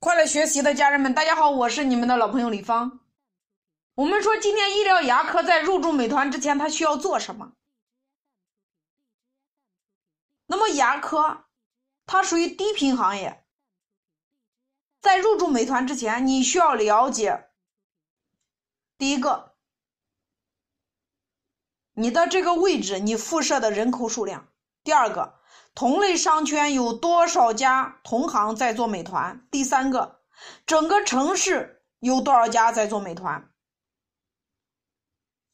快乐学习的家人们，大家好，我是你们的老朋友李芳。我们说，今天医疗牙科在入驻美团之前，他需要做什么？那么牙科，它属于低频行业，在入驻美团之前，你需要了解第一个，你的这个位置，你辐射的人口数量；第二个。同类商圈有多少家同行在做美团？第三个，整个城市有多少家在做美团？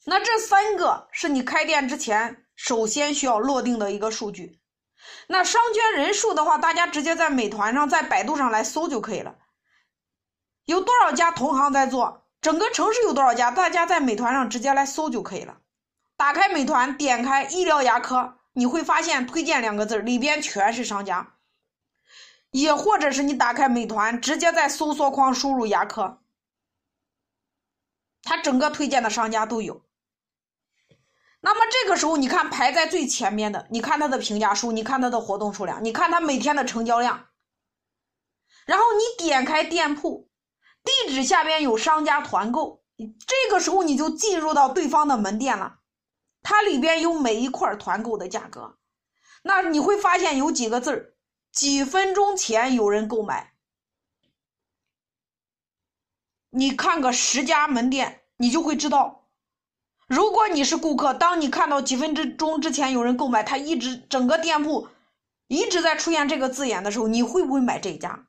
那这三个是你开店之前首先需要落定的一个数据。那商圈人数的话，大家直接在美团上、在百度上来搜就可以了。有多少家同行在做？整个城市有多少家？大家在美团上直接来搜就可以了。打开美团，点开医疗牙科。你会发现推荐两个字里边全是商家，也或者是你打开美团，直接在搜索框输入牙科，它整个推荐的商家都有。那么这个时候，你看排在最前面的，你看它的评价数，你看它的活动数量，你看它每天的成交量，然后你点开店铺，地址下边有商家团购，这个时候你就进入到对方的门店了。它里边有每一块团购的价格，那你会发现有几个字儿，几分钟前有人购买。你看个十家门店，你就会知道，如果你是顾客，当你看到几分之钟之前有人购买，他一直整个店铺一直在出现这个字眼的时候，你会不会买这家？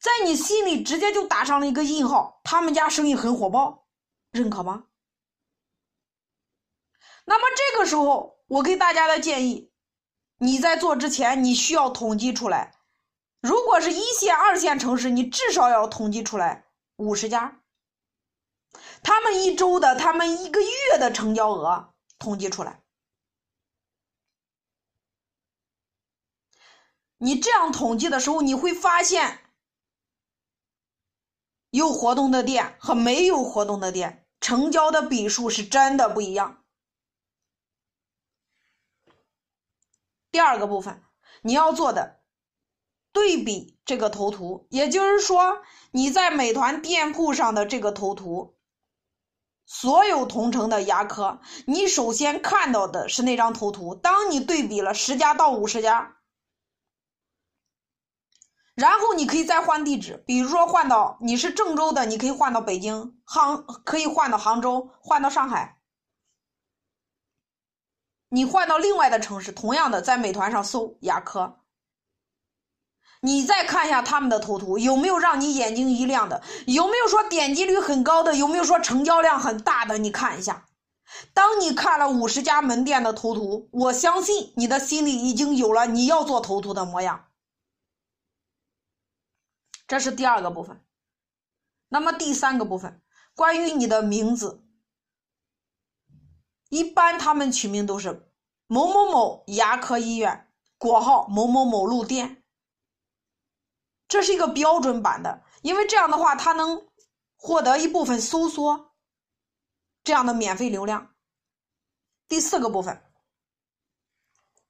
在你心里直接就打上了一个印号，他们家生意很火爆，认可吗？那么这个时候，我给大家的建议，你在做之前，你需要统计出来。如果是一线、二线城市，你至少要统计出来五十家，他们一周的、他们一个月的成交额统计出来。你这样统计的时候，你会发现，有活动的店和没有活动的店，成交的笔数是真的不一样。第二个部分，你要做的对比这个头图，也就是说，你在美团店铺上的这个头图，所有同城的牙科，你首先看到的是那张头图。当你对比了十家到五十家，然后你可以再换地址，比如说换到你是郑州的，你可以换到北京，杭可以换到杭州，换到上海。你换到另外的城市，同样的在美团上搜牙科，你再看一下他们的头图，有没有让你眼睛一亮的？有没有说点击率很高的？有没有说成交量很大的？你看一下。当你看了五十家门店的头图，我相信你的心里已经有了你要做头图的模样。这是第二个部分。那么第三个部分，关于你的名字。一般他们取名都是某某某牙科医院（国号某某某路店），这是一个标准版的，因为这样的话，它能获得一部分搜索这样的免费流量。第四个部分，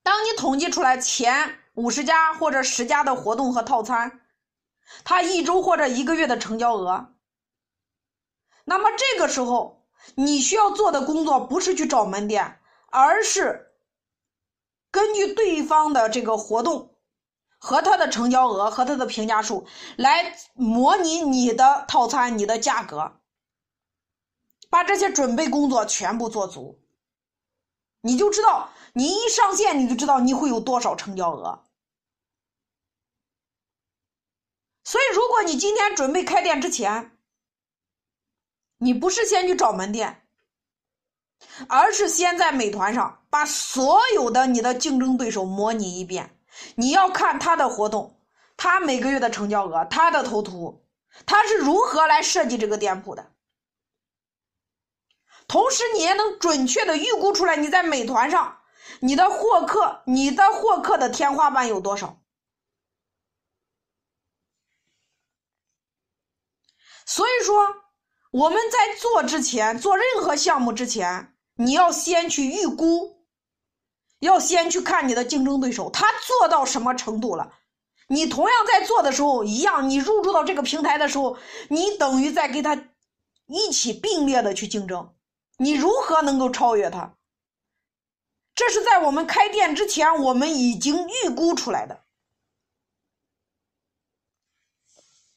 当你统计出来前五十家或者十家的活动和套餐，它一周或者一个月的成交额，那么这个时候。你需要做的工作不是去找门店，而是根据对方的这个活动和他的成交额和他的评价数来模拟你的套餐、你的价格，把这些准备工作全部做足，你就知道你一上线你就知道你会有多少成交额。所以，如果你今天准备开店之前，你不是先去找门店，而是先在美团上把所有的你的竞争对手模拟一遍。你要看他的活动，他每个月的成交额，他的头图，他是如何来设计这个店铺的。同时，你也能准确的预估出来你在美团上你的获客，你的获客的天花板有多少。所以说。我们在做之前，做任何项目之前，你要先去预估，要先去看你的竞争对手他做到什么程度了，你同样在做的时候，一样，你入驻到这个平台的时候，你等于在跟他一起并列的去竞争。你如何能够超越他？这是在我们开店之前，我们已经预估出来的。